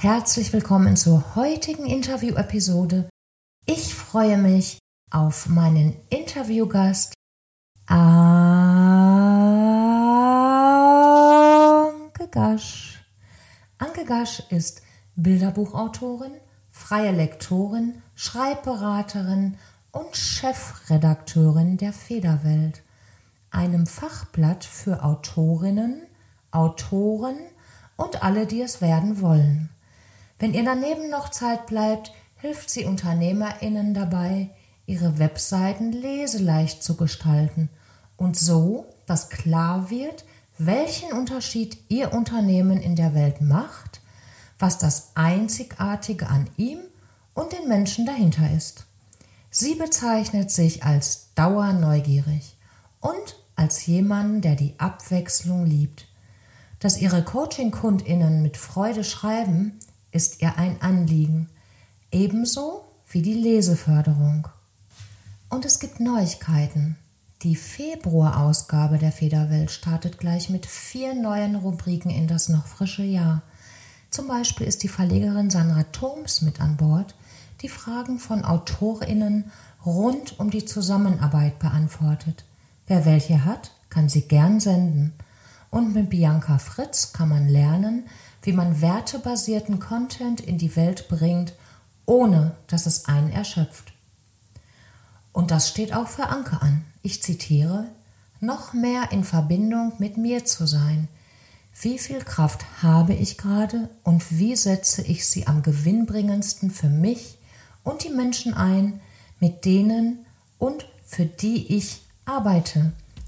Herzlich willkommen zur heutigen Interview-Episode. Ich freue mich auf meinen Interviewgast Anke Gasch. Anke Gasch ist Bilderbuchautorin, freie Lektorin, Schreibberaterin und Chefredakteurin der Federwelt, einem Fachblatt für Autorinnen, Autoren und alle, die es werden wollen. Wenn ihr daneben noch Zeit bleibt, hilft sie UnternehmerInnen dabei, ihre Webseiten leseleicht zu gestalten und so, dass klar wird, welchen Unterschied ihr Unternehmen in der Welt macht, was das Einzigartige an ihm und den Menschen dahinter ist. Sie bezeichnet sich als dauerneugierig und als jemanden, der die Abwechslung liebt. Dass ihre Coaching-KundInnen mit Freude schreiben, ist ihr ein Anliegen, ebenso wie die Leseförderung. Und es gibt Neuigkeiten. Die Februarausgabe der Federwelt startet gleich mit vier neuen Rubriken in das noch frische Jahr. Zum Beispiel ist die Verlegerin Sandra Thoms mit an Bord, die Fragen von AutorInnen rund um die Zusammenarbeit beantwortet. Wer welche hat, kann sie gern senden. Und mit Bianca Fritz kann man lernen, wie man wertebasierten Content in die Welt bringt, ohne dass es einen erschöpft. Und das steht auch für Anke an. Ich zitiere, noch mehr in Verbindung mit mir zu sein. Wie viel Kraft habe ich gerade und wie setze ich sie am gewinnbringendsten für mich und die Menschen ein, mit denen und für die ich arbeite.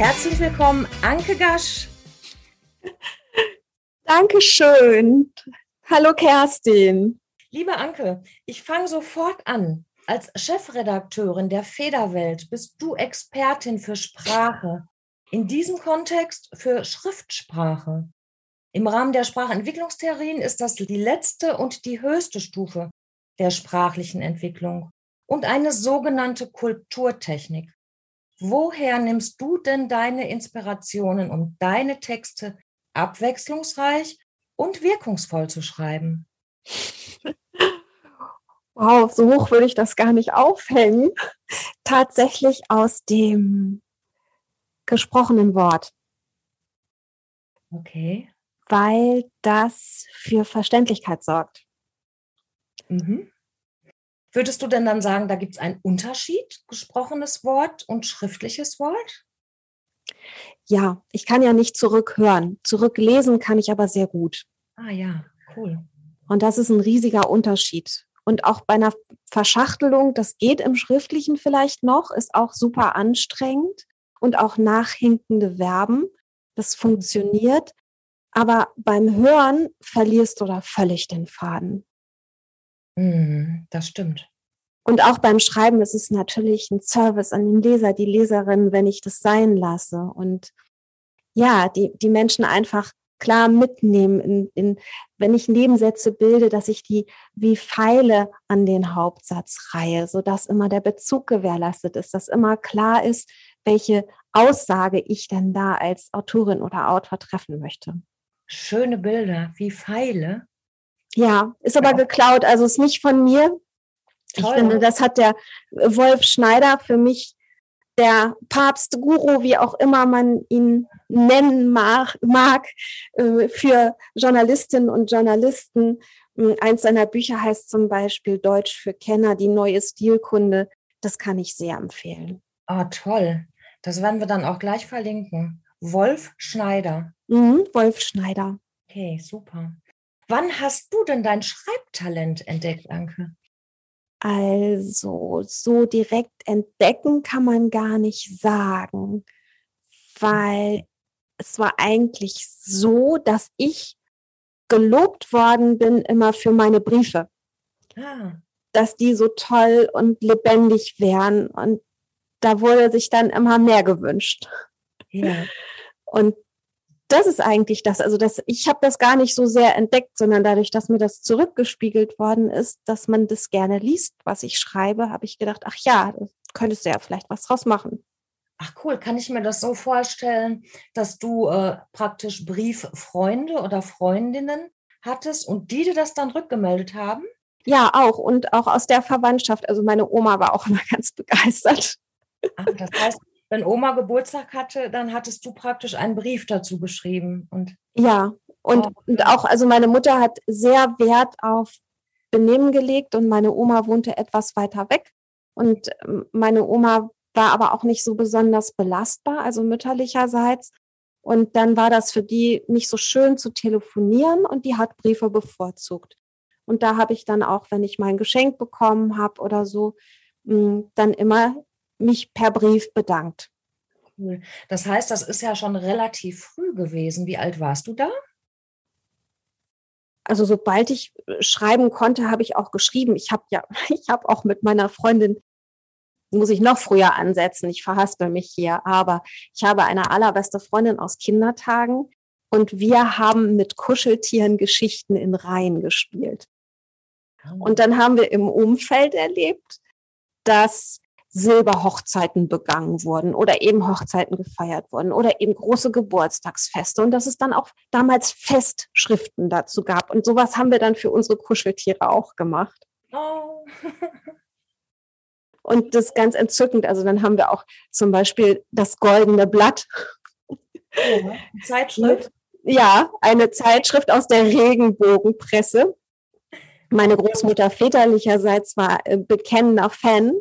Herzlich willkommen, Anke Gasch. Dankeschön. Hallo Kerstin. Liebe Anke, ich fange sofort an. Als Chefredakteurin der Federwelt bist du Expertin für Sprache. In diesem Kontext für Schriftsprache. Im Rahmen der Sprachentwicklungstheorien ist das die letzte und die höchste Stufe der sprachlichen Entwicklung und eine sogenannte Kulturtechnik. Woher nimmst du denn deine Inspirationen, um deine Texte abwechslungsreich und wirkungsvoll zu schreiben? Wow, so hoch würde ich das gar nicht aufhängen. Tatsächlich aus dem gesprochenen Wort. Okay. Weil das für Verständlichkeit sorgt. Mhm. Würdest du denn dann sagen, da gibt es einen Unterschied, gesprochenes Wort und schriftliches Wort? Ja, ich kann ja nicht zurückhören. Zurücklesen kann ich aber sehr gut. Ah ja, cool. Und das ist ein riesiger Unterschied. Und auch bei einer Verschachtelung, das geht im Schriftlichen vielleicht noch, ist auch super anstrengend und auch nachhinkende Verben. Das funktioniert. Aber beim Hören verlierst du da völlig den Faden. Mhm, das stimmt. Und auch beim Schreiben ist es natürlich ein Service an den Leser, die Leserin, wenn ich das sein lasse. Und ja, die, die Menschen einfach klar mitnehmen, in, in, wenn ich Nebensätze bilde, dass ich die wie Pfeile an den Hauptsatz reihe, sodass immer der Bezug gewährleistet ist, dass immer klar ist, welche Aussage ich denn da als Autorin oder Autor treffen möchte. Schöne Bilder, wie Pfeile. Ja, ist aber geklaut, also ist nicht von mir. Toll. Ich finde, das hat der Wolf Schneider für mich, der Papstguru, wie auch immer man ihn nennen mag, mag äh, für Journalistinnen und Journalisten. Hm, eins seiner Bücher heißt zum Beispiel Deutsch für Kenner, die neue Stilkunde. Das kann ich sehr empfehlen. Ah, oh, toll. Das werden wir dann auch gleich verlinken. Wolf Schneider. Mhm, Wolf Schneider. Okay, super. Wann hast du denn dein Schreibtalent entdeckt, Anke? Also, so direkt entdecken kann man gar nicht sagen, weil es war eigentlich so, dass ich gelobt worden bin immer für meine Briefe. Ah. Dass die so toll und lebendig wären. Und da wurde sich dann immer mehr gewünscht. Ja. Und das ist eigentlich das. Also das, ich habe das gar nicht so sehr entdeckt, sondern dadurch, dass mir das zurückgespiegelt worden ist, dass man das gerne liest, was ich schreibe, habe ich gedacht, ach ja, könntest du ja vielleicht was draus machen. Ach cool, kann ich mir das so vorstellen, dass du äh, praktisch Brieffreunde oder Freundinnen hattest und die dir das dann rückgemeldet haben? Ja, auch und auch aus der Verwandtschaft. Also meine Oma war auch immer ganz begeistert. Ach, das heißt, wenn Oma Geburtstag hatte, dann hattest du praktisch einen Brief dazu geschrieben. Und ja, und, oh, und auch, also meine Mutter hat sehr Wert auf Benehmen gelegt und meine Oma wohnte etwas weiter weg. Und ähm, meine Oma war aber auch nicht so besonders belastbar, also mütterlicherseits. Und dann war das für die nicht so schön zu telefonieren und die hat Briefe bevorzugt. Und da habe ich dann auch, wenn ich mein Geschenk bekommen habe oder so, mm, dann immer mich per Brief bedankt. Cool. Das heißt, das ist ja schon relativ früh gewesen. Wie alt warst du da? Also sobald ich äh, schreiben konnte, habe ich auch geschrieben. Ich habe ja, ich habe auch mit meiner Freundin muss ich noch früher ansetzen. Ich verhaspel mich hier, aber ich habe eine allerbeste Freundin aus Kindertagen und wir haben mit Kuscheltieren Geschichten in Reihen gespielt. Und dann haben wir im Umfeld erlebt, dass Silberhochzeiten begangen wurden oder eben Hochzeiten gefeiert wurden oder eben große Geburtstagsfeste und dass es dann auch damals Festschriften dazu gab. Und sowas haben wir dann für unsere Kuscheltiere auch gemacht. Oh. und das ist ganz entzückend. Also dann haben wir auch zum Beispiel das goldene Blatt. Oh, Zeitschrift. Ja, eine Zeitschrift aus der Regenbogenpresse. Meine Großmutter väterlicherseits war äh, bekennender Fan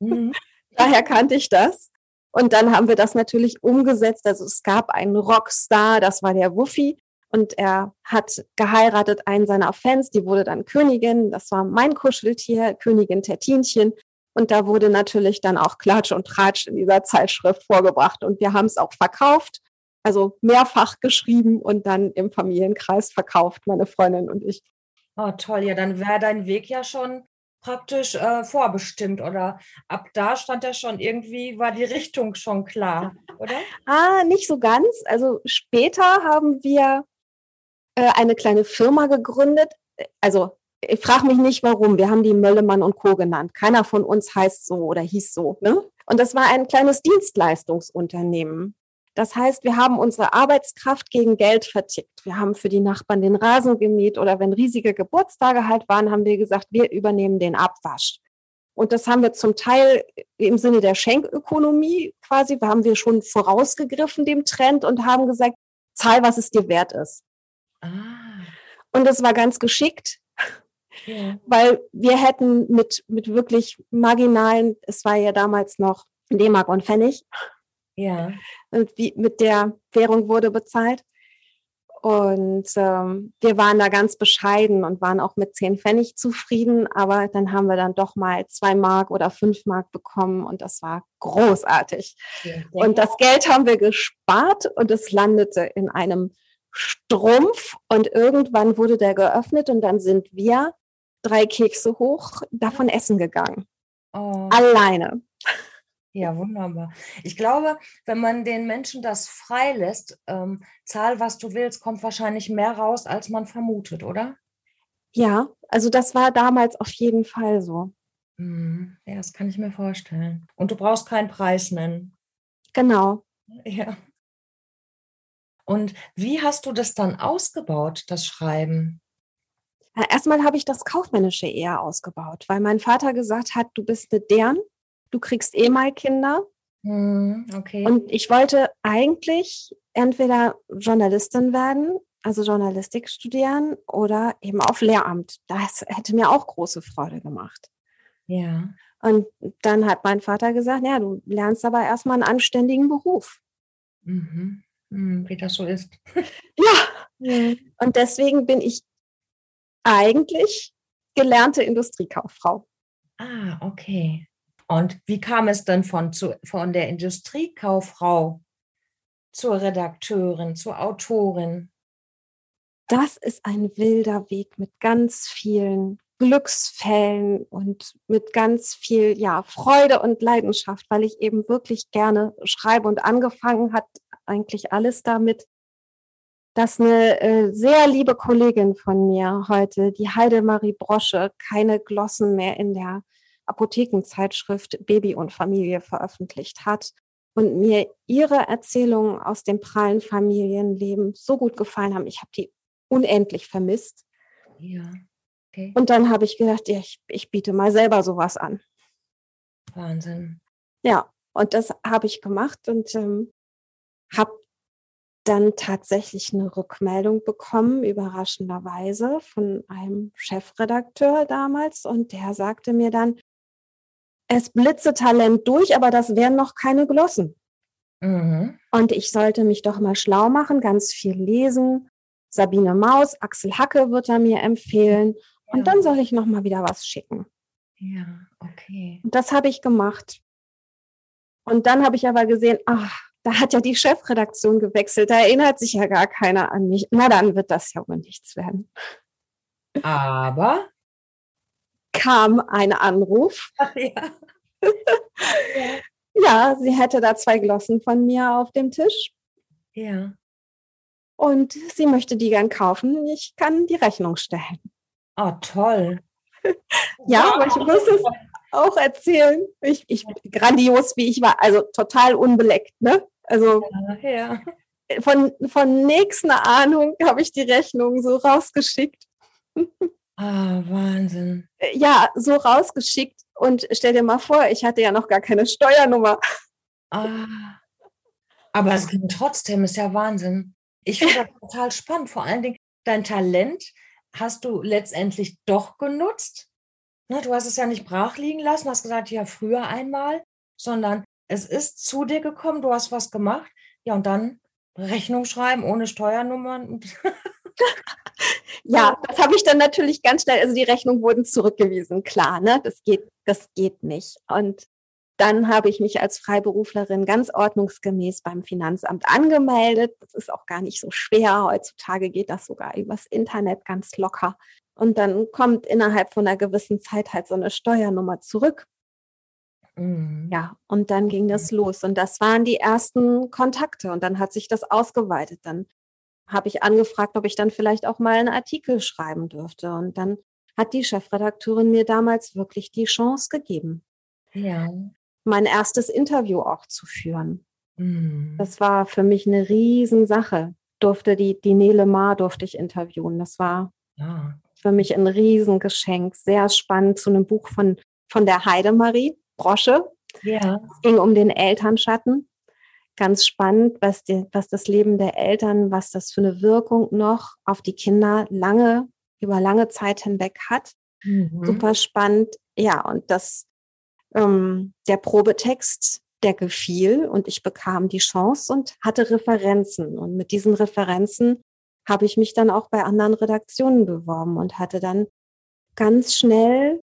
Mhm. Daher kannte ich das. Und dann haben wir das natürlich umgesetzt. Also es gab einen Rockstar, das war der Wuffi. Und er hat geheiratet einen seiner Fans, die wurde dann Königin. Das war mein Kuscheltier, Königin Tertinchen. Und da wurde natürlich dann auch Klatsch und Tratsch in dieser Zeitschrift vorgebracht. Und wir haben es auch verkauft, also mehrfach geschrieben und dann im Familienkreis verkauft, meine Freundin und ich. Oh, toll. Ja, dann wäre dein Weg ja schon praktisch äh, vorbestimmt oder ab da stand ja schon irgendwie, war die Richtung schon klar, oder? Ah, nicht so ganz. Also später haben wir äh, eine kleine Firma gegründet. Also ich frage mich nicht warum. Wir haben die Möllemann und Co. genannt. Keiner von uns heißt so oder hieß so. Ne? Und das war ein kleines Dienstleistungsunternehmen. Das heißt, wir haben unsere Arbeitskraft gegen Geld vertickt. Wir haben für die Nachbarn den Rasen gemäht oder wenn riesige Geburtstage halt waren, haben wir gesagt, wir übernehmen den Abwasch. Und das haben wir zum Teil im Sinne der Schenkökonomie quasi, haben wir schon vorausgegriffen dem Trend und haben gesagt, zahl, was es dir wert ist. Ah. Und das war ganz geschickt, ja. weil wir hätten mit, mit wirklich marginalen, es war ja damals noch D-Mark und Pfennig, ja. Und wie mit der Währung wurde bezahlt. Und ähm, wir waren da ganz bescheiden und waren auch mit zehn Pfennig zufrieden. Aber dann haben wir dann doch mal zwei Mark oder fünf Mark bekommen und das war großartig. Ja, und das Geld haben wir gespart und es landete in einem Strumpf und irgendwann wurde der geöffnet und dann sind wir drei Kekse hoch davon essen gegangen. Oh. Alleine. Ja, wunderbar. Ich glaube, wenn man den Menschen das freilässt, ähm, zahl, was du willst, kommt wahrscheinlich mehr raus, als man vermutet, oder? Ja, also das war damals auf jeden Fall so. Mhm. Ja, das kann ich mir vorstellen. Und du brauchst keinen Preis nennen. Genau. Ja. Und wie hast du das dann ausgebaut, das Schreiben? erstmal habe ich das Kaufmännische eher ausgebaut, weil mein Vater gesagt hat, du bist eine Dern du kriegst eh mal Kinder. Hm, okay. Und ich wollte eigentlich entweder Journalistin werden, also Journalistik studieren oder eben auf Lehramt. Das hätte mir auch große Freude gemacht. Ja. Und dann hat mein Vater gesagt, ja, du lernst aber erstmal einen anständigen Beruf. Mhm. Hm, wie das so ist. ja. Und deswegen bin ich eigentlich gelernte Industriekauffrau. Ah, okay. Und wie kam es dann von, zu, von der Industriekauffrau zur Redakteurin, zur Autorin? Das ist ein wilder Weg mit ganz vielen Glücksfällen und mit ganz viel ja, Freude und Leidenschaft, weil ich eben wirklich gerne schreibe und angefangen hat eigentlich alles damit, dass eine äh, sehr liebe Kollegin von mir heute, die Heidemarie Brosche, keine Glossen mehr in der Apothekenzeitschrift Baby und Familie veröffentlicht hat und mir ihre Erzählungen aus dem prallen Familienleben so gut gefallen haben. Ich habe die unendlich vermisst. Ja. Okay. Und dann habe ich gedacht, ja, ich, ich biete mal selber sowas an. Wahnsinn. Ja, und das habe ich gemacht und ähm, habe dann tatsächlich eine Rückmeldung bekommen, überraschenderweise, von einem Chefredakteur damals. Und der sagte mir dann, es blitze Talent durch, aber das wären noch keine Glossen. Mhm. Und ich sollte mich doch mal schlau machen, ganz viel lesen. Sabine Maus, Axel Hacke wird er mir empfehlen. Und dann soll ich noch mal wieder was schicken. Ja, okay. Und das habe ich gemacht. Und dann habe ich aber gesehen, ach, da hat ja die Chefredaktion gewechselt, da erinnert sich ja gar keiner an mich. Na, dann wird das ja wohl nichts werden. Aber kam ein Anruf. Ach, ja. ja, sie hätte da zwei Glossen von mir auf dem Tisch. Ja. Und sie möchte die gern kaufen. Ich kann die Rechnung stellen. Oh, toll. ja, aber ich muss es auch erzählen. Ich, ich, grandios wie ich war, also total unbeleckt, ne? Also ja, ja. Von, von nächster Ahnung habe ich die Rechnung so rausgeschickt. Ah, Wahnsinn. Ja, so rausgeschickt. Und stell dir mal vor, ich hatte ja noch gar keine Steuernummer. Ah. Aber es ging trotzdem, ist ja Wahnsinn. Ich finde das total spannend. Vor allen Dingen, dein Talent hast du letztendlich doch genutzt. Ne, du hast es ja nicht brach liegen lassen, hast gesagt, ja, früher einmal, sondern es ist zu dir gekommen, du hast was gemacht. Ja, und dann Rechnung schreiben ohne Steuernummern. ja, das habe ich dann natürlich ganz schnell, also die Rechnungen wurden zurückgewiesen, klar, ne? Das geht, das geht nicht. Und dann habe ich mich als Freiberuflerin ganz ordnungsgemäß beim Finanzamt angemeldet. Das ist auch gar nicht so schwer. Heutzutage geht das sogar übers Internet ganz locker. Und dann kommt innerhalb von einer gewissen Zeit halt so eine Steuernummer zurück. Mhm. Ja, und dann ging das los. Und das waren die ersten Kontakte. Und dann hat sich das ausgeweitet. Dann habe ich angefragt, ob ich dann vielleicht auch mal einen Artikel schreiben dürfte. Und dann hat die Chefredakteurin mir damals wirklich die Chance gegeben. Ja mein erstes Interview auch zu führen. Mhm. Das war für mich eine Riesensache. Durfte die, die Nele Maar durfte ich interviewen. Das war ja. für mich ein Riesengeschenk. Sehr spannend zu einem Buch von, von der Heidemarie Brosche. Ja. Es ging um den Elternschatten. Ganz spannend, was, die, was das Leben der Eltern, was das für eine Wirkung noch auf die Kinder lange, über lange Zeit hinweg hat. Mhm. Super spannend. Ja, und das ähm, der Probetext, der gefiel und ich bekam die Chance und hatte Referenzen. Und mit diesen Referenzen habe ich mich dann auch bei anderen Redaktionen beworben und hatte dann ganz schnell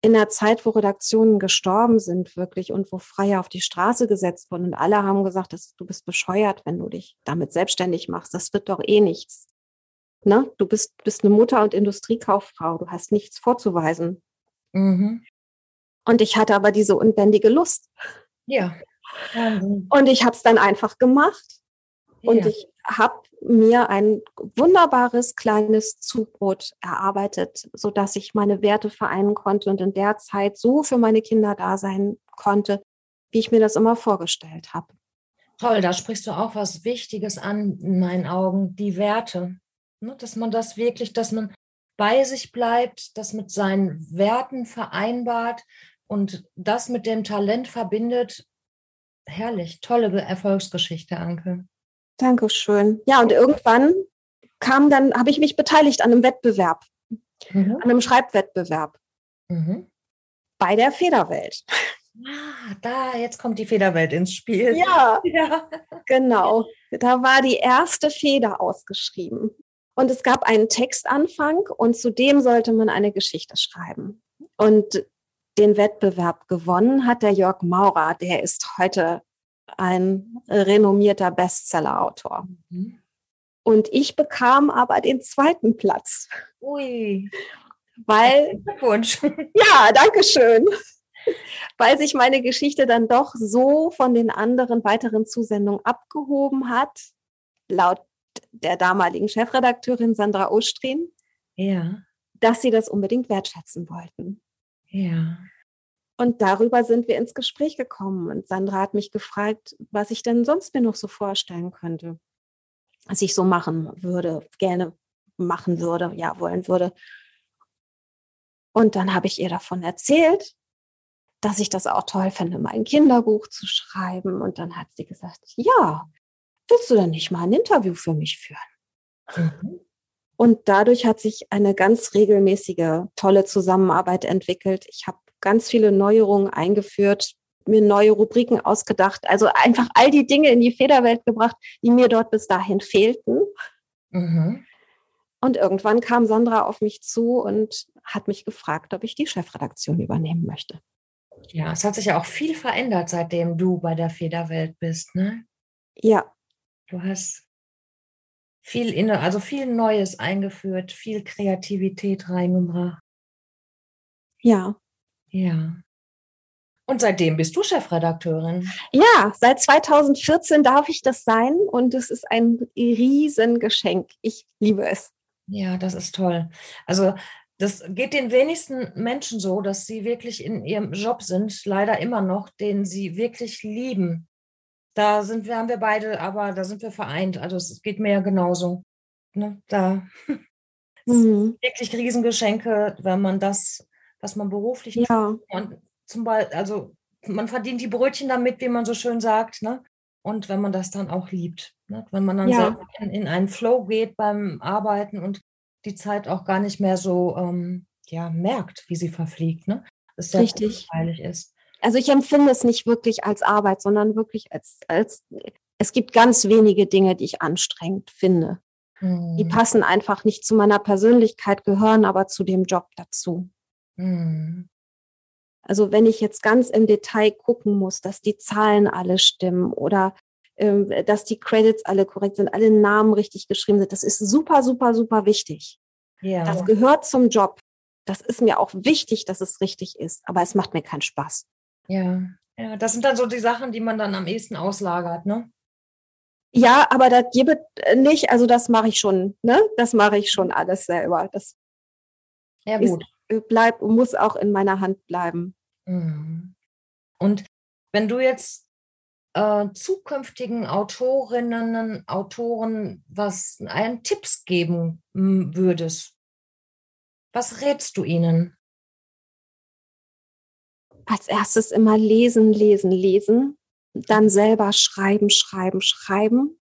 in der Zeit, wo Redaktionen gestorben sind, wirklich und wo Freie auf die Straße gesetzt wurden und alle haben gesagt, dass du bist bescheuert, wenn du dich damit selbstständig machst. Das wird doch eh nichts. Ne? Du bist, bist eine Mutter und Industriekauffrau, du hast nichts vorzuweisen. Mhm. Und ich hatte aber diese unbändige Lust. Ja. Und ich habe es dann einfach gemacht. Ja. Und ich habe mir ein wunderbares kleines Zubrot erarbeitet, so dass ich meine Werte vereinen konnte und in der Zeit so für meine Kinder da sein konnte, wie ich mir das immer vorgestellt habe. Toll, da sprichst du auch was Wichtiges an in meinen Augen, die Werte. Ne, dass man das wirklich, dass man bei sich bleibt, das mit seinen Werten vereinbart, und das mit dem Talent verbindet, herrlich, tolle Erfolgsgeschichte, Anke. Dankeschön. Ja, und irgendwann kam dann, habe ich mich beteiligt an einem Wettbewerb, mhm. an einem Schreibwettbewerb mhm. bei der Federwelt. Ah, da, jetzt kommt die Federwelt ins Spiel. Ja, ja, genau. Da war die erste Feder ausgeschrieben. Und es gab einen Textanfang und zudem sollte man eine Geschichte schreiben. Und den Wettbewerb gewonnen hat der Jörg Maurer. Der ist heute ein renommierter Bestseller-Autor. Mhm. Und ich bekam aber den zweiten Platz. Ui. Weil. Glückwunsch. Ja, danke schön. Weil sich meine Geschichte dann doch so von den anderen weiteren Zusendungen abgehoben hat, laut der damaligen Chefredakteurin Sandra Ostrin. Ja. Dass sie das unbedingt wertschätzen wollten. Ja. Und darüber sind wir ins Gespräch gekommen. Und Sandra hat mich gefragt, was ich denn sonst mir noch so vorstellen könnte, was ich so machen würde, gerne machen würde, ja, wollen würde. Und dann habe ich ihr davon erzählt, dass ich das auch toll finde, mein Kinderbuch zu schreiben. Und dann hat sie gesagt, ja, willst du denn nicht mal ein Interview für mich führen? Mhm. Und dadurch hat sich eine ganz regelmäßige, tolle Zusammenarbeit entwickelt. Ich habe ganz viele Neuerungen eingeführt, mir neue Rubriken ausgedacht, also einfach all die Dinge in die Federwelt gebracht, die mir dort bis dahin fehlten. Mhm. Und irgendwann kam Sandra auf mich zu und hat mich gefragt, ob ich die Chefredaktion übernehmen möchte. Ja, es hat sich ja auch viel verändert, seitdem du bei der Federwelt bist, ne? Ja. Du hast viel inne, also viel Neues eingeführt, viel Kreativität reingebracht. Ja. Ja. Und seitdem bist du Chefredakteurin. Ja, seit 2014 darf ich das sein und es ist ein Riesengeschenk. Ich liebe es. Ja, das ist toll. Also das geht den wenigsten Menschen so, dass sie wirklich in ihrem Job sind, leider immer noch, den sie wirklich lieben. Da sind wir, haben wir beide, aber da sind wir vereint. Also es geht mir ja genauso. Ne? Da mhm. wirklich Riesengeschenke, wenn man das was man beruflich ja. Und zum Beispiel, also man verdient die Brötchen damit, wie man so schön sagt, ne? Und wenn man das dann auch liebt, ne? wenn man dann ja. in, in, einen Flow geht beim Arbeiten und die Zeit auch gar nicht mehr so ähm, ja, merkt, wie sie verfliegt, ne? Das sehr Richtig. ist. Also ich empfinde es nicht wirklich als Arbeit, sondern wirklich als, als es gibt ganz wenige Dinge, die ich anstrengend finde. Hm. Die passen einfach nicht zu meiner Persönlichkeit, gehören aber zu dem Job dazu. Mhm. Also wenn ich jetzt ganz im Detail gucken muss, dass die Zahlen alle stimmen oder ähm, dass die Credits alle korrekt sind, alle Namen richtig geschrieben sind, das ist super, super, super wichtig. Ja. Das gehört zum Job. Das ist mir auch wichtig, dass es richtig ist, aber es macht mir keinen Spaß. Ja, ja das sind dann so die Sachen, die man dann am ehesten auslagert, ne? Ja, aber das gibt nicht, also das mache ich schon, ne? Das mache ich schon alles selber. Das ja, gut. Ist, bleibt und muss auch in meiner Hand bleiben. Mhm. Und wenn du jetzt äh, zukünftigen Autorinnen, Autoren was einen Tipps geben würdest, was rätst du ihnen? Als erstes immer lesen, lesen, lesen, dann selber schreiben, schreiben, schreiben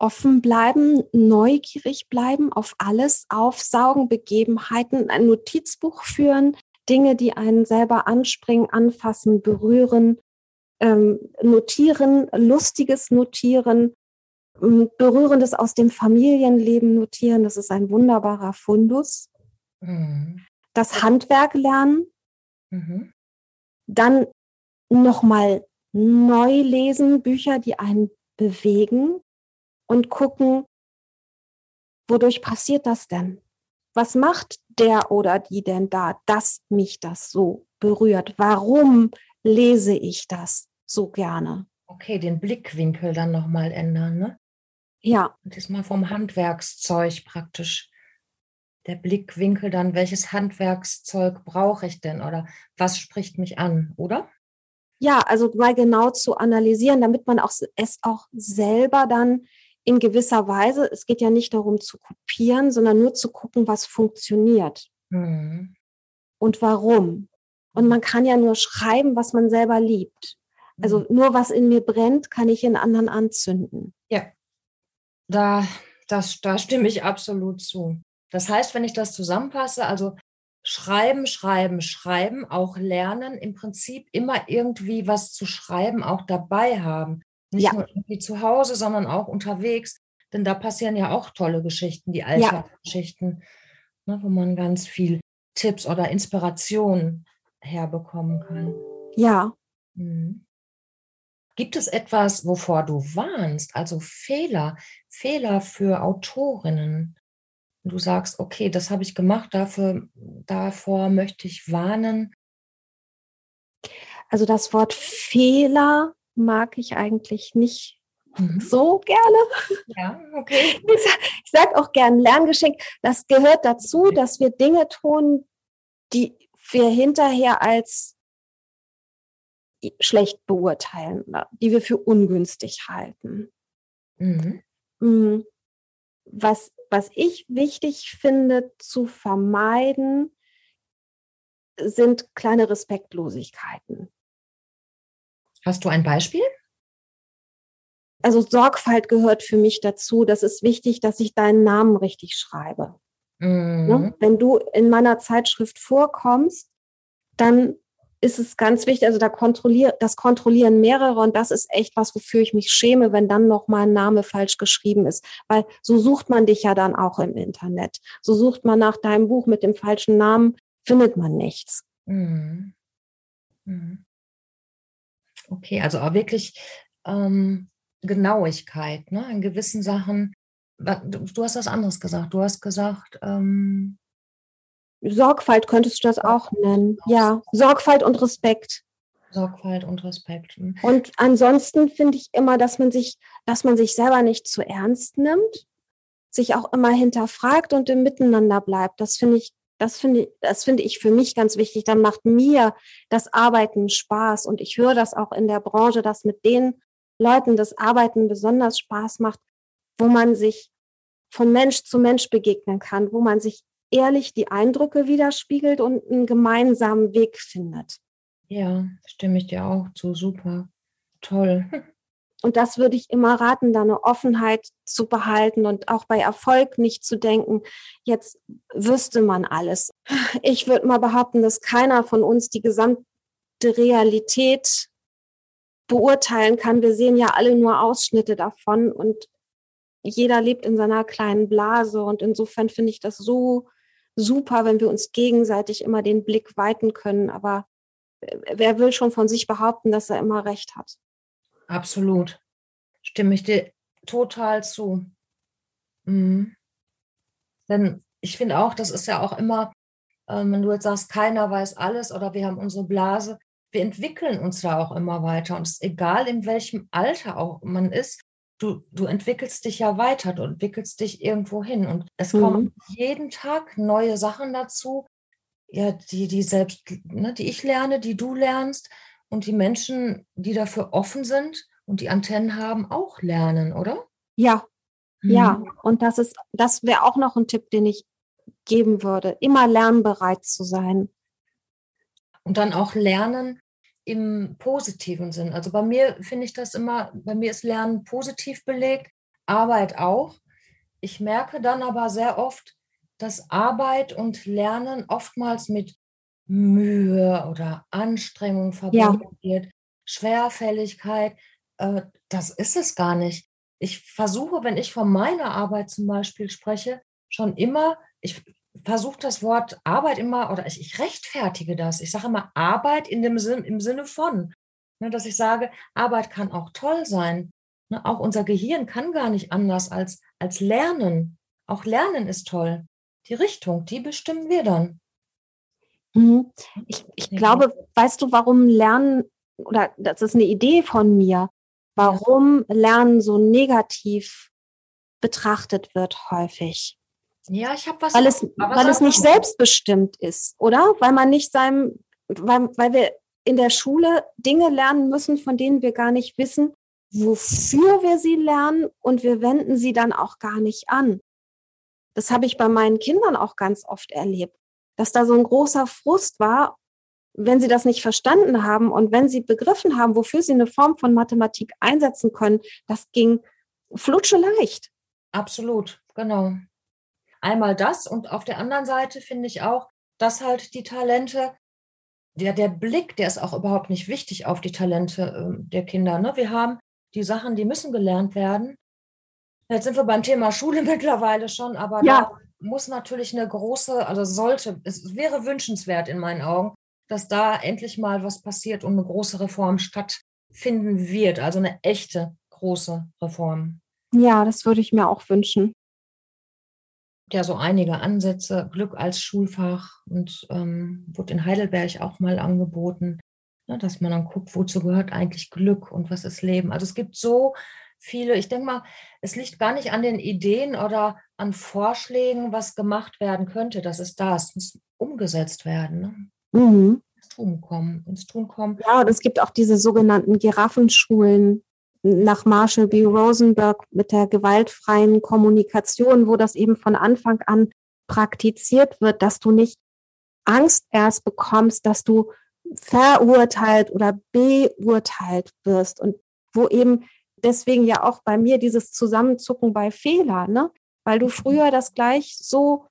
offen bleiben, neugierig bleiben auf alles, aufsaugen, Begebenheiten, ein Notizbuch führen, Dinge, die einen selber anspringen, anfassen, berühren, ähm, notieren, lustiges notieren, ähm, berührendes aus dem Familienleben notieren. Das ist ein wunderbarer Fundus. Mhm. Das Handwerk lernen. Mhm. Dann nochmal neu lesen, Bücher, die einen bewegen, und gucken, wodurch passiert das denn? Was macht der oder die denn da, dass mich das so berührt? Warum lese ich das so gerne? Okay, den Blickwinkel dann nochmal ändern, ne? Ja. Und diesmal vom Handwerkszeug praktisch. Der Blickwinkel dann, welches Handwerkszeug brauche ich denn oder was spricht mich an, oder? Ja, also mal genau zu analysieren, damit man auch, es auch selber dann in gewisser Weise, es geht ja nicht darum zu kopieren, sondern nur zu gucken, was funktioniert mhm. und warum. Und man kann ja nur schreiben, was man selber liebt. Also mhm. nur was in mir brennt, kann ich in anderen anzünden. Ja, da, das, da stimme ich absolut zu. Das heißt, wenn ich das zusammenfasse, also schreiben, schreiben, schreiben, auch lernen, im Prinzip immer irgendwie was zu schreiben, auch dabei haben. Nicht ja. nur irgendwie zu Hause, sondern auch unterwegs. Denn da passieren ja auch tolle Geschichten, die Alltagsgeschichten, ja. ne, wo man ganz viel Tipps oder Inspiration herbekommen kann. Ja. Mhm. Gibt es etwas, wovor du warnst, also Fehler, Fehler für Autorinnen? Du sagst, okay, das habe ich gemacht, dafür, davor möchte ich warnen. Also das Wort Fehler mag ich eigentlich nicht mhm. so gerne. Ja, okay. Ich sage auch gern Lerngeschenk. Das gehört dazu, okay. dass wir Dinge tun, die wir hinterher als schlecht beurteilen, die wir für ungünstig halten. Mhm. Mm, was, was ich wichtig finde zu vermeiden, sind kleine Respektlosigkeiten. Hast du ein Beispiel? Also Sorgfalt gehört für mich dazu. Das ist wichtig, dass ich deinen Namen richtig schreibe. Ne? Mhm. Wenn du in meiner Zeitschrift vorkommst, dann ist es ganz wichtig, also da kontrolliert, das kontrollieren mehrere und das ist echt was, wofür ich mich schäme, wenn dann noch mal ein Name falsch geschrieben ist, weil so sucht man dich ja dann auch im Internet. So sucht man nach deinem Buch mit dem falschen Namen, findet man nichts. Mhm. Mhm. Okay, also auch wirklich ähm, Genauigkeit, ne? In gewissen Sachen. Du hast was anderes gesagt. Du hast gesagt, ähm, Sorgfalt könntest du das auch nennen. Ja, Sorgfalt und Respekt. Sorgfalt und Respekt. Hm. Und ansonsten finde ich immer, dass man sich, dass man sich selber nicht zu ernst nimmt, sich auch immer hinterfragt und im Miteinander bleibt. Das finde ich, das finde ich, das finde ich für mich ganz wichtig. Dann macht mir das Arbeiten Spaß und ich höre das auch in der Branche, dass mit den Leuten das Arbeiten besonders Spaß macht, wo man sich von Mensch zu Mensch begegnen kann, wo man sich ehrlich die Eindrücke widerspiegelt und einen gemeinsamen Weg findet. Ja, stimme ich dir auch zu. Super. Toll. Und das würde ich immer raten, da eine Offenheit zu behalten und auch bei Erfolg nicht zu denken, jetzt wüsste man alles. Ich würde mal behaupten, dass keiner von uns die gesamte Realität beurteilen kann. Wir sehen ja alle nur Ausschnitte davon und jeder lebt in seiner kleinen Blase. Und insofern finde ich das so super, wenn wir uns gegenseitig immer den Blick weiten können. Aber wer will schon von sich behaupten, dass er immer recht hat? Absolut. Stimme ich dir total zu. Mhm. Denn ich finde auch, das ist ja auch immer, ähm, wenn du jetzt sagst, keiner weiß alles oder wir haben unsere Blase, wir entwickeln uns da auch immer weiter. Und es ist egal, in welchem Alter auch man ist, du, du entwickelst dich ja weiter, du entwickelst dich irgendwo hin. Und es mhm. kommen jeden Tag neue Sachen dazu, ja, die, die selbst, ne, die ich lerne, die du lernst und die Menschen, die dafür offen sind und die Antennen haben, auch lernen, oder? Ja, mhm. ja. Und das ist, das wäre auch noch ein Tipp, den ich geben würde, immer lernbereit zu sein. Und dann auch lernen, im positiven Sinn. Also bei mir finde ich das immer, bei mir ist Lernen positiv belegt, Arbeit auch. Ich merke dann aber sehr oft, dass Arbeit und Lernen oftmals mit Mühe oder Anstrengung verbunden ja. wird, Schwerfälligkeit. Äh, das ist es gar nicht. Ich versuche, wenn ich von meiner Arbeit zum Beispiel spreche, schon immer, ich versuche das Wort Arbeit immer, oder ich, ich rechtfertige das. Ich sage immer Arbeit in dem Sinn, im Sinne von, ne, dass ich sage, Arbeit kann auch toll sein. Ne, auch unser Gehirn kann gar nicht anders als, als lernen. Auch Lernen ist toll. Die Richtung, die bestimmen wir dann. Mhm. Ich, ich glaube, weißt du, warum Lernen, oder das ist eine Idee von mir, warum Lernen so negativ betrachtet wird häufig. Ja, ich habe was. Weil es, weil es nicht selbstbestimmt ist, oder? Weil man nicht seinem, weil, weil wir in der Schule Dinge lernen müssen, von denen wir gar nicht wissen, wofür wir sie lernen und wir wenden sie dann auch gar nicht an. Das habe ich bei meinen Kindern auch ganz oft erlebt, dass da so ein großer Frust war, wenn sie das nicht verstanden haben und wenn sie begriffen haben, wofür sie eine Form von Mathematik einsetzen können, das ging flutsche leicht. Absolut, genau. Einmal das und auf der anderen Seite finde ich auch, dass halt die Talente, der, der Blick, der ist auch überhaupt nicht wichtig auf die Talente äh, der Kinder. Ne? Wir haben die Sachen, die müssen gelernt werden. Jetzt sind wir beim Thema Schule mittlerweile schon, aber ja. da muss natürlich eine große, also sollte, es wäre wünschenswert in meinen Augen, dass da endlich mal was passiert und eine große Reform statt, finden wird. Also eine echte große Reform. Ja, das würde ich mir auch wünschen. Ja, so einige Ansätze, Glück als Schulfach und ähm, wurde in Heidelberg auch mal angeboten, ne, dass man dann guckt, wozu gehört eigentlich Glück und was ist Leben. Also es gibt so viele, ich denke mal, es liegt gar nicht an den Ideen oder an Vorschlägen, was gemacht werden könnte. Das ist das, es muss umgesetzt werden. Ne? Mhm. Ins Tun kommen, ins Tun kommen. Ja, und es gibt auch diese sogenannten Giraffenschulen, nach Marshall B. Rosenberg mit der gewaltfreien Kommunikation, wo das eben von Anfang an praktiziert wird, dass du nicht Angst erst bekommst, dass du verurteilt oder beurteilt wirst und wo eben deswegen ja auch bei mir dieses Zusammenzucken bei Fehler, ne? Weil du früher das gleich so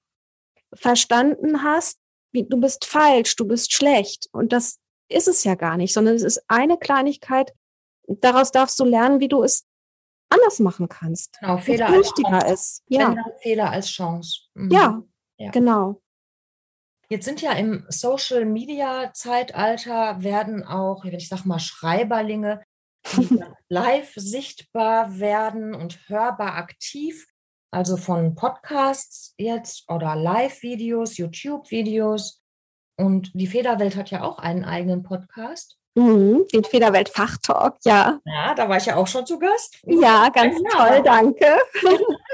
verstanden hast, wie du bist falsch, du bist schlecht und das ist es ja gar nicht, sondern es ist eine Kleinigkeit, daraus darfst du lernen, wie du es anders machen kannst. Genau, Fehler als Chance. ist. Ja. Fehler als Chance. Mhm. Ja, ja, genau. Jetzt sind ja im Social Media Zeitalter werden auch, wenn ich sag mal, Schreiberlinge live sichtbar werden und hörbar aktiv. Also von Podcasts jetzt oder Live-Videos, YouTube-Videos. Und die Federwelt hat ja auch einen eigenen Podcast. Mhm, den Federwelt Fachtalk, ja. Ja, da war ich ja auch schon zu Gast. Ja, ganz ja, toll, danke.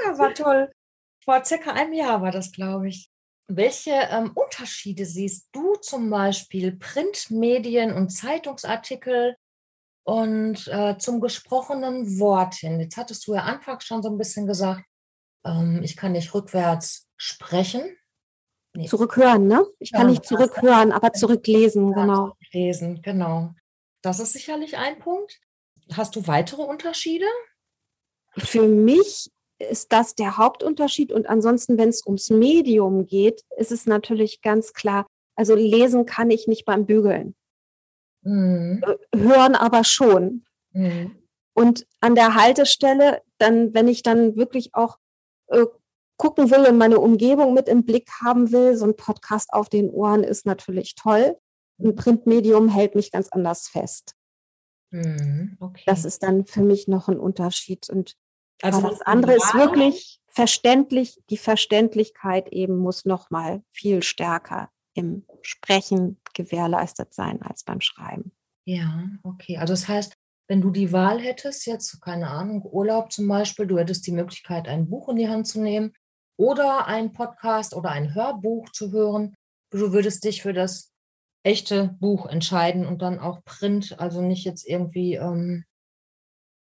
Ja, war toll. Vor circa einem Jahr war das, glaube ich. Welche ähm, Unterschiede siehst du zum Beispiel Printmedien und Zeitungsartikel und äh, zum gesprochenen Wort hin? Jetzt hattest du ja anfangs schon so ein bisschen gesagt, ähm, ich kann nicht rückwärts sprechen. Nee. Zurückhören, ne? Ich kann ja, nicht zurückhören, aber zurücklesen, genau. Lesen, genau. Das ist sicherlich ein Punkt. Hast du weitere Unterschiede? Für mich ist das der Hauptunterschied. Und ansonsten, wenn es ums Medium geht, ist es natürlich ganz klar, also lesen kann ich nicht beim Bügeln. Mhm. Äh, hören aber schon. Mhm. Und an der Haltestelle, dann, wenn ich dann wirklich auch äh, gucken will und meine Umgebung mit im Blick haben will, so ein Podcast auf den Ohren ist natürlich toll. Ein Printmedium hält mich ganz anders fest. Mhm, okay. Das ist dann für mich noch ein Unterschied. Und also das andere ist wirklich verständlich. Die Verständlichkeit eben muss noch mal viel stärker im Sprechen gewährleistet sein als beim Schreiben. Ja, okay. Also das heißt, wenn du die Wahl hättest, jetzt, keine Ahnung, Urlaub zum Beispiel, du hättest die Möglichkeit, ein Buch in die Hand zu nehmen oder einen Podcast oder ein Hörbuch zu hören. Du würdest dich für das echte Buch entscheiden und dann auch Print, also nicht jetzt irgendwie, ähm,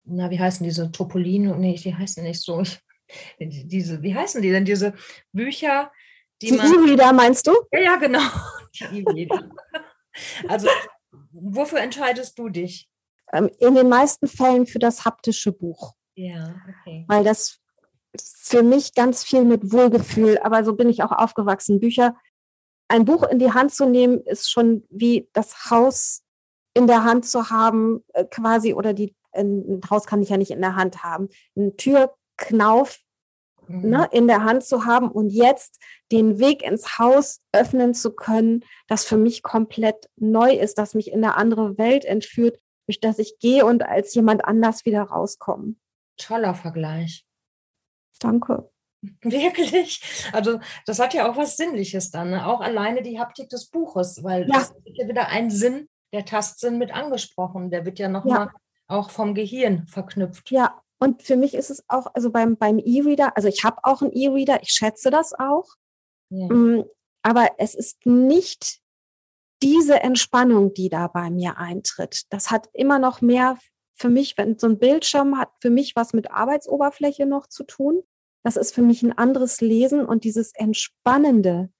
na, wie heißen diese Topolino? Nee, die heißen nicht so. diese, wie heißen die denn, diese Bücher, die, die. E-Reader meinst du? Ja, ja, genau. Die E-Reader. also, wofür entscheidest du dich? Ähm, in den meisten Fällen für das haptische Buch. Ja, okay. Weil das für mich ganz viel mit Wohlgefühl, aber so bin ich auch aufgewachsen. Bücher, ein Buch in die Hand zu nehmen, ist schon wie das Haus in der Hand zu haben, äh, quasi, oder die, ein Haus kann ich ja nicht in der Hand haben, ein Türknauf mhm. ne, in der Hand zu haben und jetzt den Weg ins Haus öffnen zu können, das für mich komplett neu ist, das mich in eine andere Welt entführt, durch das ich gehe und als jemand anders wieder rauskomme. Toller Vergleich. Danke. Wirklich? Also das hat ja auch was Sinnliches dann, ne? auch alleine die Haptik des Buches, weil ja. das ist ja wieder ein Sinn, der Tastsinn mit angesprochen, der wird ja nochmal ja. auch vom Gehirn verknüpft. Ja, und für mich ist es auch, also beim, beim E-Reader, also ich habe auch einen E-Reader, ich schätze das auch, ja. Mm, aber es ist nicht diese Entspannung, die da bei mir eintritt. Das hat immer noch mehr für mich, wenn so ein Bildschirm hat für mich was mit Arbeitsoberfläche noch zu tun. Das ist für mich ein anderes Lesen und dieses entspannende,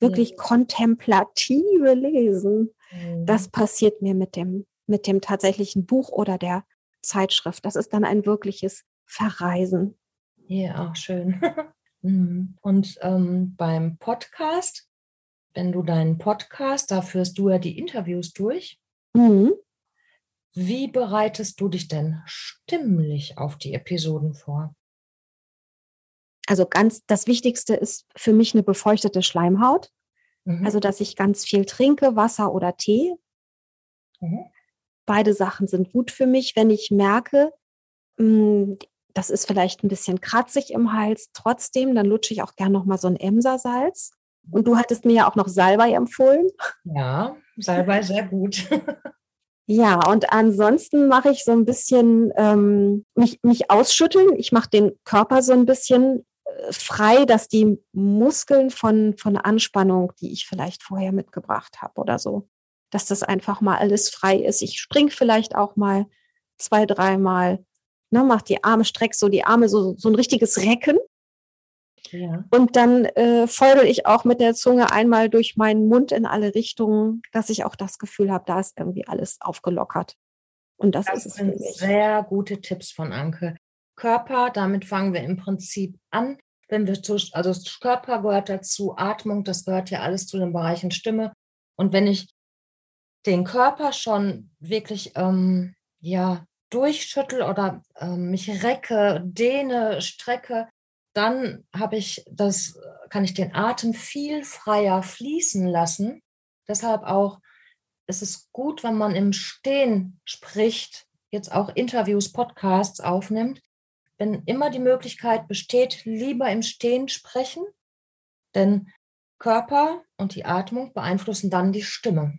wirklich ja. kontemplative Lesen, mhm. das passiert mir mit dem, mit dem tatsächlichen Buch oder der Zeitschrift. Das ist dann ein wirkliches Verreisen. Ja, auch schön. Mhm. und ähm, beim Podcast, wenn du deinen Podcast, da führst du ja die Interviews durch. Mhm. Wie bereitest du dich denn stimmlich auf die Episoden vor? Also ganz, das Wichtigste ist für mich eine befeuchtete Schleimhaut. Mhm. Also, dass ich ganz viel trinke, Wasser oder Tee. Mhm. Beide Sachen sind gut für mich. Wenn ich merke, hm, das ist vielleicht ein bisschen kratzig im Hals, trotzdem, dann lutsche ich auch gern noch mal so ein Emsersalz. Und du hattest mir ja auch noch Salbei empfohlen. Ja, Salbei sehr gut. Ja, und ansonsten mache ich so ein bisschen ähm, mich, mich ausschütteln. Ich mache den Körper so ein bisschen äh, frei, dass die Muskeln von, von Anspannung, die ich vielleicht vorher mitgebracht habe oder so, dass das einfach mal alles frei ist. Ich spring vielleicht auch mal zwei, dreimal, ne, mach die Arme, streck so die Arme, so, so ein richtiges Recken. Ja. Und dann äh, feudel ich auch mit der Zunge einmal durch meinen Mund in alle Richtungen, dass ich auch das Gefühl habe, da ist irgendwie alles aufgelockert. Und das, das ist es sind sehr gute Tipps von Anke. Körper, damit fangen wir im Prinzip an. Wenn wir zu, also Körper gehört dazu, Atmung, das gehört ja alles zu den Bereichen Stimme. Und wenn ich den Körper schon wirklich ähm, ja durchschüttel oder ähm, mich recke, dehne, strecke, dann habe ich das, kann ich den Atem viel freier fließen lassen. Deshalb auch ist es gut, wenn man im Stehen spricht, jetzt auch Interviews, Podcasts aufnimmt, wenn immer die Möglichkeit besteht, lieber im Stehen sprechen, denn Körper und die Atmung beeinflussen dann die Stimme.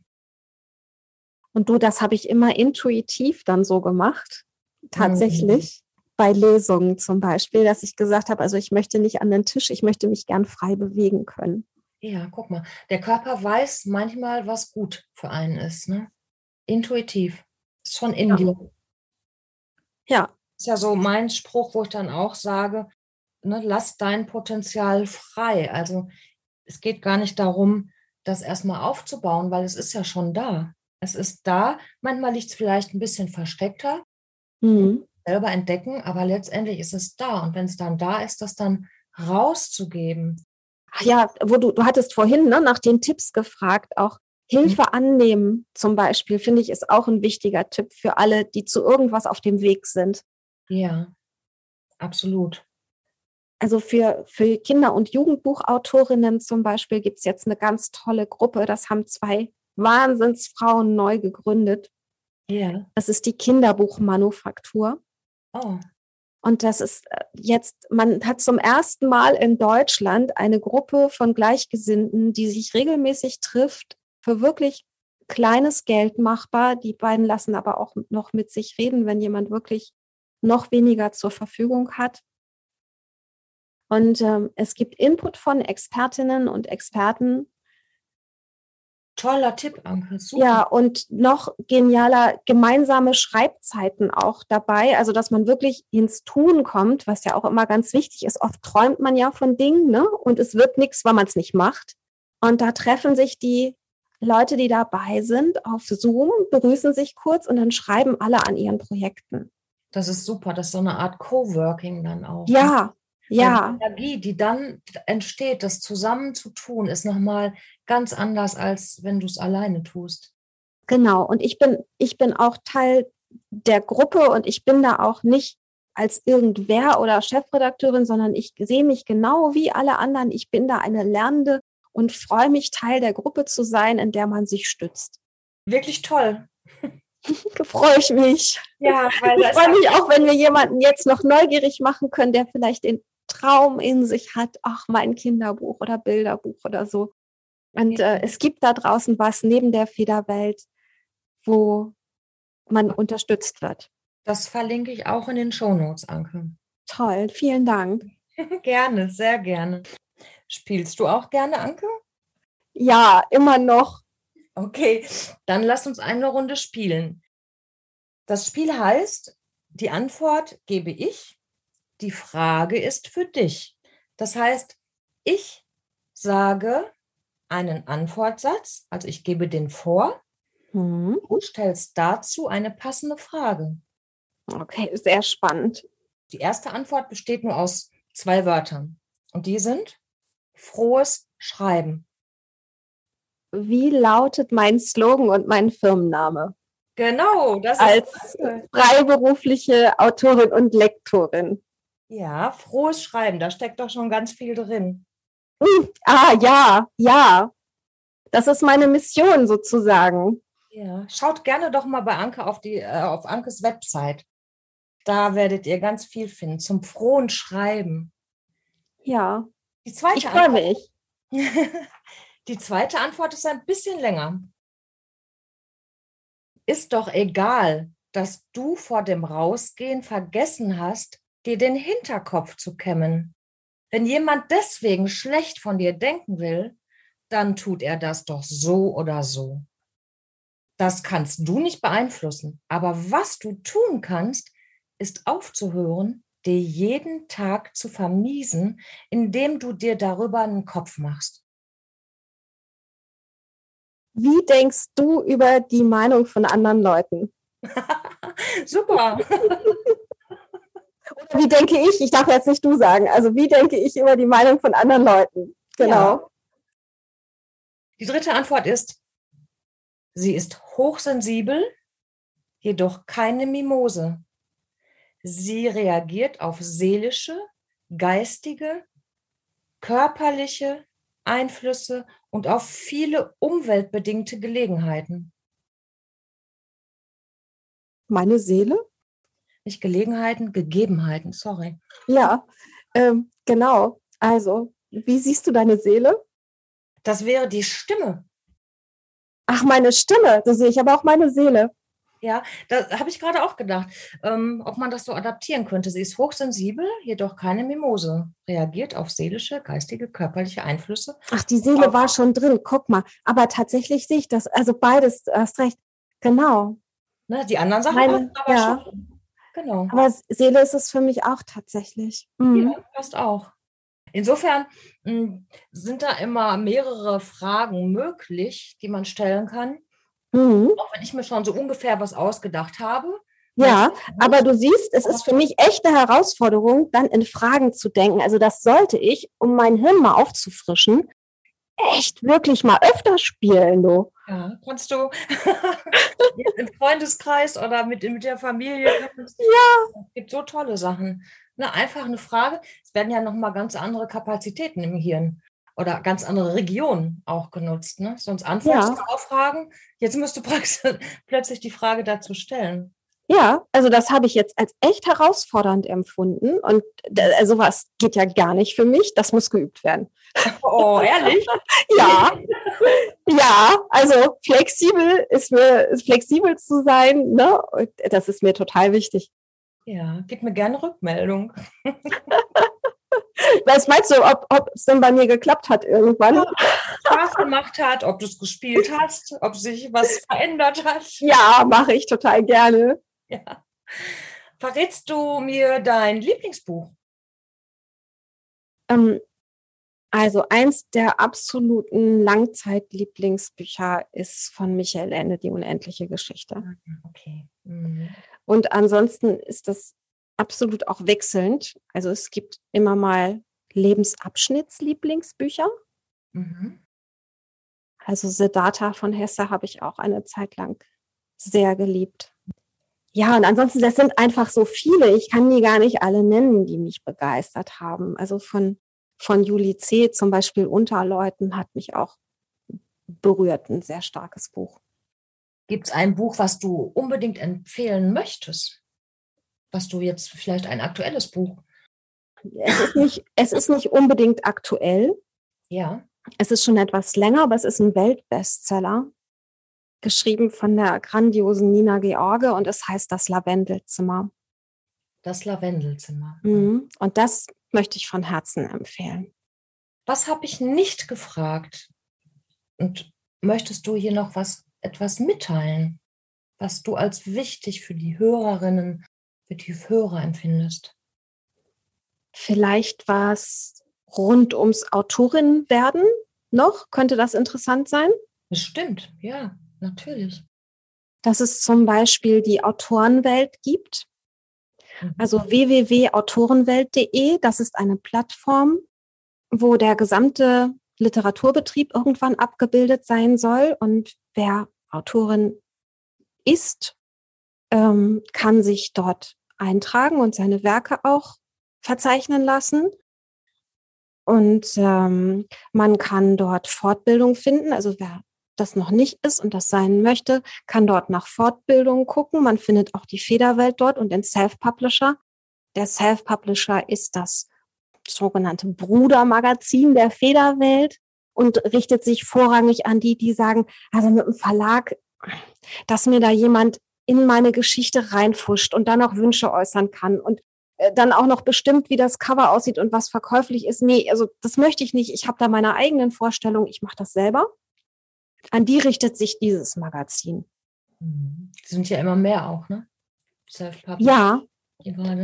Und du, das habe ich immer intuitiv dann so gemacht, tatsächlich. Mhm bei Lesungen zum Beispiel, dass ich gesagt habe, also ich möchte nicht an den Tisch, ich möchte mich gern frei bewegen können. Ja, guck mal, der Körper weiß manchmal, was gut für einen ist, ne? Intuitiv. Ist schon in ja. dir. Ja. Ist ja so mein Spruch, wo ich dann auch sage, ne, lass dein Potenzial frei. Also es geht gar nicht darum, das erstmal aufzubauen, weil es ist ja schon da. Es ist da. Manchmal liegt es vielleicht ein bisschen versteckter. Mhm selber entdecken, aber letztendlich ist es da. Und wenn es dann da ist, das dann rauszugeben. Ach ja, wo du, du hattest vorhin ne, nach den Tipps gefragt, auch Hilfe mhm. annehmen zum Beispiel, finde ich, ist auch ein wichtiger Tipp für alle, die zu irgendwas auf dem Weg sind. Ja, absolut. Also für, für Kinder- und Jugendbuchautorinnen zum Beispiel gibt es jetzt eine ganz tolle Gruppe. Das haben zwei Wahnsinnsfrauen neu gegründet. Ja. Das ist die Kinderbuchmanufaktur. Oh. Und das ist äh, jetzt, man hat zum ersten Mal in Deutschland eine Gruppe von Gleichgesinnten, die sich regelmäßig trifft, für wirklich kleines Geld machbar. Die beiden lassen aber auch noch mit sich reden, wenn jemand wirklich noch weniger zur Verfügung hat. Und ähm, es gibt Input von Expertinnen und Experten Toller Tipp, Anke. Super. Ja, und noch genialer gemeinsame Schreibzeiten auch dabei. Also, dass man wirklich ins Tun kommt, was ja auch immer ganz wichtig ist. Oft träumt man ja von Dingen, ne? Und es wird nichts, weil man es nicht macht. Und da treffen sich die Leute, die dabei sind, auf Zoom, begrüßen sich kurz und dann schreiben alle an ihren Projekten. Das ist super. Das ist so eine Art Coworking dann auch. Ja, ja. Die Energie, die dann entsteht, das zusammen zu tun, ist nochmal ganz anders, als wenn du es alleine tust. Genau. Und ich bin, ich bin auch Teil der Gruppe und ich bin da auch nicht als irgendwer oder Chefredakteurin, sondern ich sehe mich genau wie alle anderen. Ich bin da eine Lernende und freue mich, Teil der Gruppe zu sein, in der man sich stützt. Wirklich toll. freue ich mich. Ja, weil ich freue mich auch, wenn wir jemanden jetzt noch neugierig machen können, der vielleicht den Traum in sich hat, ach, mein Kinderbuch oder Bilderbuch oder so. Und äh, es gibt da draußen was neben der Federwelt, wo man unterstützt wird. Das verlinke ich auch in den Shownotes, Anke. Toll, vielen Dank. gerne, sehr gerne. Spielst du auch gerne, Anke? Ja, immer noch. Okay, dann lass uns eine Runde spielen. Das Spiel heißt, die Antwort gebe ich, die Frage ist für dich. Das heißt, ich sage einen Antwortsatz, also ich gebe den vor. Mhm. Du stellst dazu eine passende Frage. Okay, sehr spannend. Die erste Antwort besteht nur aus zwei Wörtern. Und die sind frohes Schreiben. Wie lautet mein Slogan und mein Firmenname? Genau, das als freiberufliche Autorin und Lektorin. Ja, frohes Schreiben, da steckt doch schon ganz viel drin. Hm, ah, ja, ja. Das ist meine Mission sozusagen. Ja, schaut gerne doch mal bei Anke auf die äh, auf Ankes Website. Da werdet ihr ganz viel finden zum frohen Schreiben. Ja. Die zweite ich freue mich. die zweite Antwort ist ein bisschen länger. Ist doch egal, dass du vor dem Rausgehen vergessen hast, dir den Hinterkopf zu kämmen. Wenn jemand deswegen schlecht von dir denken will, dann tut er das doch so oder so. Das kannst du nicht beeinflussen. Aber was du tun kannst, ist aufzuhören, dir jeden Tag zu vermiesen, indem du dir darüber einen Kopf machst. Wie denkst du über die Meinung von anderen Leuten? Super. Oder wie denke ich? Ich darf jetzt nicht du sagen. Also wie denke ich über die Meinung von anderen Leuten? Genau. Ja. Die dritte Antwort ist, sie ist hochsensibel, jedoch keine Mimose. Sie reagiert auf seelische, geistige, körperliche Einflüsse und auf viele umweltbedingte Gelegenheiten. Meine Seele? Nicht Gelegenheiten, Gegebenheiten, sorry. Ja, ähm, genau. Also, wie siehst du deine Seele? Das wäre die Stimme. Ach, meine Stimme, so sehe ich aber auch meine Seele. Ja, da habe ich gerade auch gedacht, ähm, ob man das so adaptieren könnte. Sie ist hochsensibel, jedoch keine Mimose. Reagiert auf seelische, geistige, körperliche Einflüsse. Ach, die Seele war schon drin, guck mal. Aber tatsächlich sehe ich das, also beides, du hast recht. Genau. Ne, die anderen Sachen Meine, aber ja. schon. Genau. Aber Seele ist es für mich auch tatsächlich. Mhm. Ja, passt auch. Insofern hm, sind da immer mehrere Fragen möglich, die man stellen kann. Mhm. Auch wenn ich mir schon so ungefähr was ausgedacht habe. Ja, aber du siehst, es ist für mich echt eine Herausforderung, dann in Fragen zu denken. Also das sollte ich, um mein Hirn mal aufzufrischen, echt wirklich mal öfter spielen, du. Ja, kannst du im Freundeskreis oder mit, mit der Familie. Ja. Es gibt so tolle Sachen. Ne, einfach eine Frage. Es werden ja nochmal ganz andere Kapazitäten im Hirn oder ganz andere Regionen auch genutzt. Ne? Sonst antwortest ja. du auf Fragen. Jetzt musst du plötzlich die Frage dazu stellen. Ja, also das habe ich jetzt als echt herausfordernd empfunden und also was geht ja gar nicht für mich. Das muss geübt werden. Oh, ehrlich? ja, ja. Also flexibel ist mir flexibel zu sein. Ne? Das ist mir total wichtig. Ja, gib mir gerne Rückmeldung. Was meinst du, ob, ob es denn bei mir geklappt hat irgendwann? Ob es Spaß gemacht hat, ob du es gespielt hast, ob sich was verändert hat? Ja, mache ich total gerne. Ja. Verrätst du mir dein Lieblingsbuch? Ähm, also eins der absoluten Langzeitlieblingsbücher ist von Michael Ende, die unendliche Geschichte. Okay. Mhm. Und ansonsten ist das absolut auch wechselnd. Also es gibt immer mal Lebensabschnittslieblingsbücher. Mhm. Also Siddhartha von Hesse habe ich auch eine Zeit lang sehr geliebt. Ja, und ansonsten, das sind einfach so viele. Ich kann die gar nicht alle nennen, die mich begeistert haben. Also von, von Julie C. zum Beispiel Unterleuten hat mich auch berührt, ein sehr starkes Buch. Gibt es ein Buch, was du unbedingt empfehlen möchtest? Was du jetzt vielleicht ein aktuelles Buch? Es ist nicht, es ist nicht unbedingt aktuell. Ja. Es ist schon etwas länger, aber es ist ein Weltbestseller. Geschrieben von der grandiosen Nina George und es heißt Das Lavendelzimmer. Das Lavendelzimmer. Mhm. Und das möchte ich von Herzen empfehlen. Was habe ich nicht gefragt? Und möchtest du hier noch was etwas mitteilen, was du als wichtig für die Hörerinnen, für die Hörer empfindest? Vielleicht war es rund ums Autorinnenwerden noch. Könnte das interessant sein? Bestimmt, ja, natürlich. Dass es zum Beispiel die Autorenwelt gibt. Mhm. Also www.autorenwelt.de, das ist eine Plattform, wo der gesamte Literaturbetrieb irgendwann abgebildet sein soll. Und wer Autorin ist, ähm, kann sich dort eintragen und seine Werke auch verzeichnen lassen. Und ähm, man kann dort Fortbildung finden. Also wer das noch nicht ist und das sein möchte, kann dort nach Fortbildungen gucken. Man findet auch die Federwelt dort und den Self-Publisher. Der Self-Publisher ist das sogenannte Brudermagazin der Federwelt und richtet sich vorrangig an die, die sagen, also mit dem Verlag, dass mir da jemand in meine Geschichte reinfuscht und dann auch Wünsche äußern kann und äh, dann auch noch bestimmt, wie das Cover aussieht und was verkäuflich ist. Nee, also das möchte ich nicht. Ich habe da meine eigenen Vorstellungen. Ich mache das selber. An die richtet sich dieses Magazin. Mhm. sind ja immer mehr auch, ne? Ja,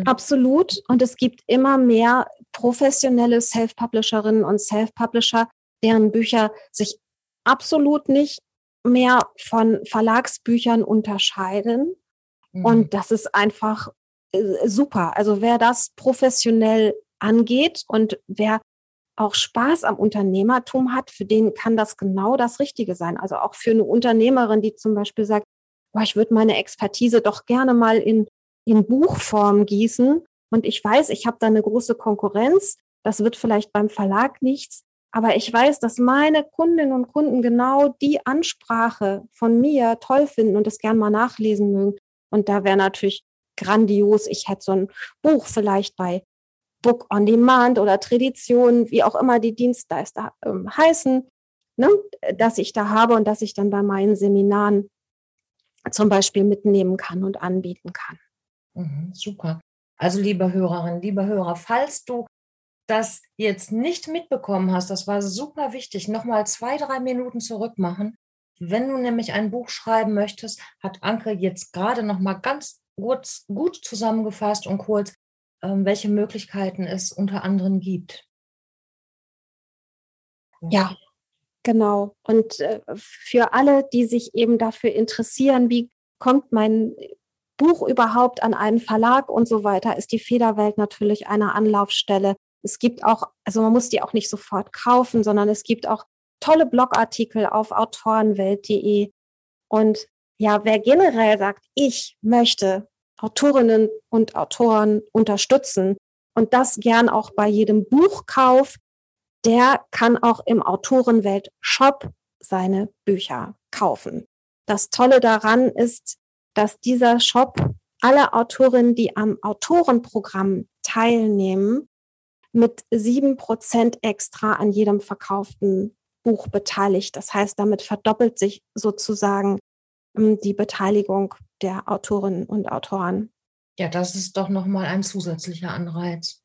absolut. Und es gibt immer mehr professionelle Self-Publisherinnen und Self-Publisher, deren Bücher sich absolut nicht mehr von Verlagsbüchern unterscheiden. Mhm. Und das ist einfach äh, super. Also wer das professionell angeht und wer auch Spaß am Unternehmertum hat, für den kann das genau das Richtige sein. Also auch für eine Unternehmerin, die zum Beispiel sagt, boah, ich würde meine Expertise doch gerne mal in, in Buchform gießen. Und ich weiß, ich habe da eine große Konkurrenz. Das wird vielleicht beim Verlag nichts. Aber ich weiß, dass meine Kundinnen und Kunden genau die Ansprache von mir toll finden und es gern mal nachlesen mögen. Und da wäre natürlich grandios. Ich hätte so ein Buch vielleicht bei Book on Demand oder Tradition, wie auch immer die Dienstleister ähm, heißen, ne, dass ich da habe und dass ich dann bei meinen Seminaren zum Beispiel mitnehmen kann und anbieten kann. Mhm, super. Also liebe Hörerinnen, liebe Hörer, falls du das jetzt nicht mitbekommen hast, das war super wichtig, nochmal zwei, drei Minuten zurück machen. Wenn du nämlich ein Buch schreiben möchtest, hat Anke jetzt gerade nochmal ganz kurz, gut zusammengefasst und kurz, welche Möglichkeiten es unter anderem gibt. Ja, genau. Und äh, für alle, die sich eben dafür interessieren, wie kommt mein Buch überhaupt an einen Verlag und so weiter, ist die Federwelt natürlich eine Anlaufstelle. Es gibt auch, also man muss die auch nicht sofort kaufen, sondern es gibt auch tolle Blogartikel auf autorenwelt.de. Und ja, wer generell sagt, ich möchte Autorinnen und Autoren unterstützen und das gern auch bei jedem Buchkauf, der kann auch im Autorenwelt Shop seine Bücher kaufen. Das Tolle daran ist, dass dieser Shop alle Autorinnen, die am Autorenprogramm teilnehmen, mit sieben Prozent extra an jedem verkauften Buch beteiligt. Das heißt, damit verdoppelt sich sozusagen die Beteiligung der Autorinnen und Autoren. Ja, das ist doch nochmal ein zusätzlicher Anreiz.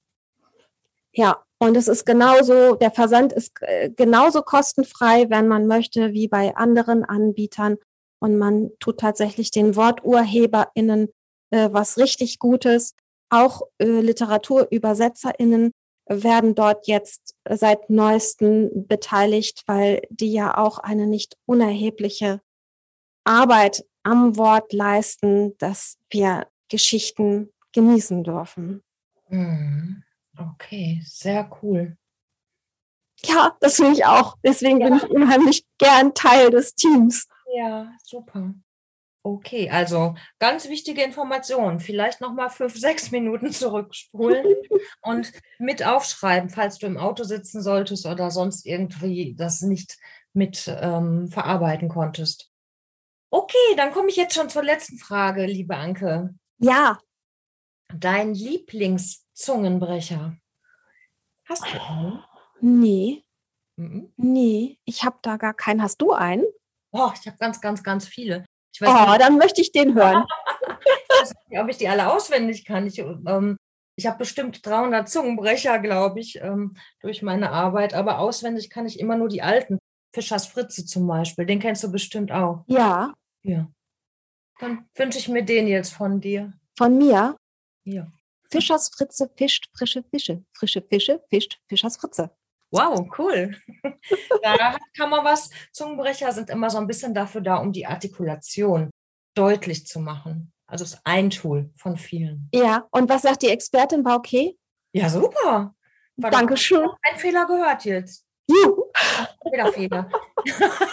Ja, und es ist genauso, der Versand ist äh, genauso kostenfrei, wenn man möchte, wie bei anderen Anbietern. Und man tut tatsächlich den WorturheberInnen äh, was richtig Gutes. Auch äh, LiteraturübersetzerInnen werden dort jetzt seit neuestem beteiligt, weil die ja auch eine nicht unerhebliche Arbeit am Wort leisten, dass wir Geschichten genießen dürfen. Mhm. Okay, sehr cool. Ja, das finde ich auch. Deswegen ja. bin ich unheimlich gern Teil des Teams. Ja, super. Okay, also ganz wichtige Information. Vielleicht noch mal fünf, sechs Minuten zurückspulen und mit aufschreiben, falls du im Auto sitzen solltest oder sonst irgendwie das nicht mit ähm, verarbeiten konntest. Okay, dann komme ich jetzt schon zur letzten Frage, liebe Anke. Ja. Dein Lieblingszungenbrecher. Hast du einen? Nee. Mhm. Nee, ich habe da gar keinen. Hast du einen? Oh, ich habe ganz, ganz, ganz viele. oh, nicht, dann möchte ich den hören. ich weiß nicht, ob ich die alle auswendig kann. Ich, ähm, ich habe bestimmt 300 Zungenbrecher, glaube ich, ähm, durch meine Arbeit. Aber auswendig kann ich immer nur die alten. Fischers Fritze zum Beispiel, den kennst du bestimmt auch. Ja. Ja. Dann wünsche ich mir den jetzt von dir. Von mir? Ja. Fischers Fritze fischt frische Fische. Frische Fische fischt Fischers Fritze. Wow, cool. da kann man was. Zungenbrecher sind immer so ein bisschen dafür da, um die Artikulation deutlich zu machen. Also es ist ein Tool von vielen. Ja, und was sagt die Expertin? War okay? Ja, super. War Dankeschön. Ein Fehler gehört jetzt. Fehler.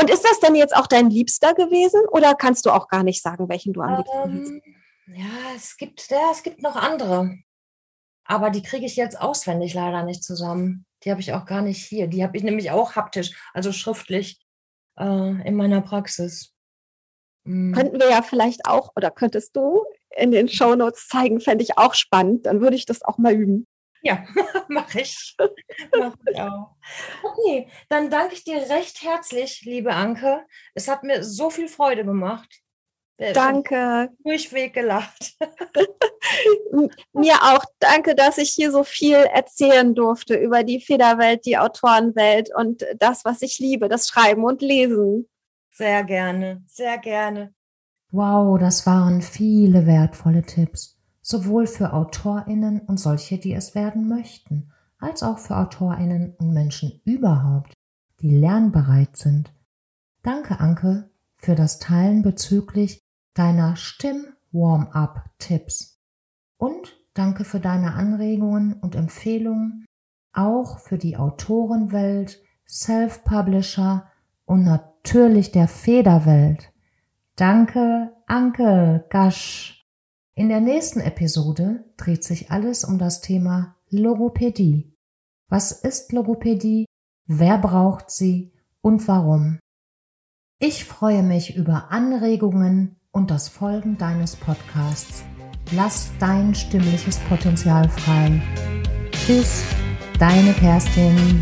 Und ist das denn jetzt auch dein Liebster gewesen oder kannst du auch gar nicht sagen, welchen du am liebsten ähm, Ja, es gibt, ja, es gibt noch andere. Aber die kriege ich jetzt auswendig leider nicht zusammen. Die habe ich auch gar nicht hier. Die habe ich nämlich auch haptisch, also schriftlich äh, in meiner Praxis. Mhm. Könnten wir ja vielleicht auch, oder könntest du in den Show Notes zeigen, fände ich auch spannend. Dann würde ich das auch mal üben. Ja, mache ich. mach ich auch. Okay, dann danke ich dir recht herzlich, liebe Anke. Es hat mir so viel Freude gemacht. Äh, danke. Durchweg gelacht. Mir auch. Danke, dass ich hier so viel erzählen durfte über die Federwelt, die Autorenwelt und das, was ich liebe, das Schreiben und Lesen. Sehr gerne, sehr gerne. Wow, das waren viele wertvolle Tipps, sowohl für Autorinnen und solche, die es werden möchten, als auch für Autorinnen und Menschen überhaupt, die lernbereit sind. Danke, Anke, für das Teilen bezüglich deiner Stimm-Warm-up-Tipps. Und danke für deine Anregungen und Empfehlungen, auch für die Autorenwelt, Self-Publisher und natürlich der Federwelt. Danke, Anke Gasch. In der nächsten Episode dreht sich alles um das Thema Logopädie. Was ist Logopädie? Wer braucht sie und warum? Ich freue mich über Anregungen und das Folgen deines Podcasts. Lass dein stimmliches Potenzial frei. Tschüss, deine Kerstin.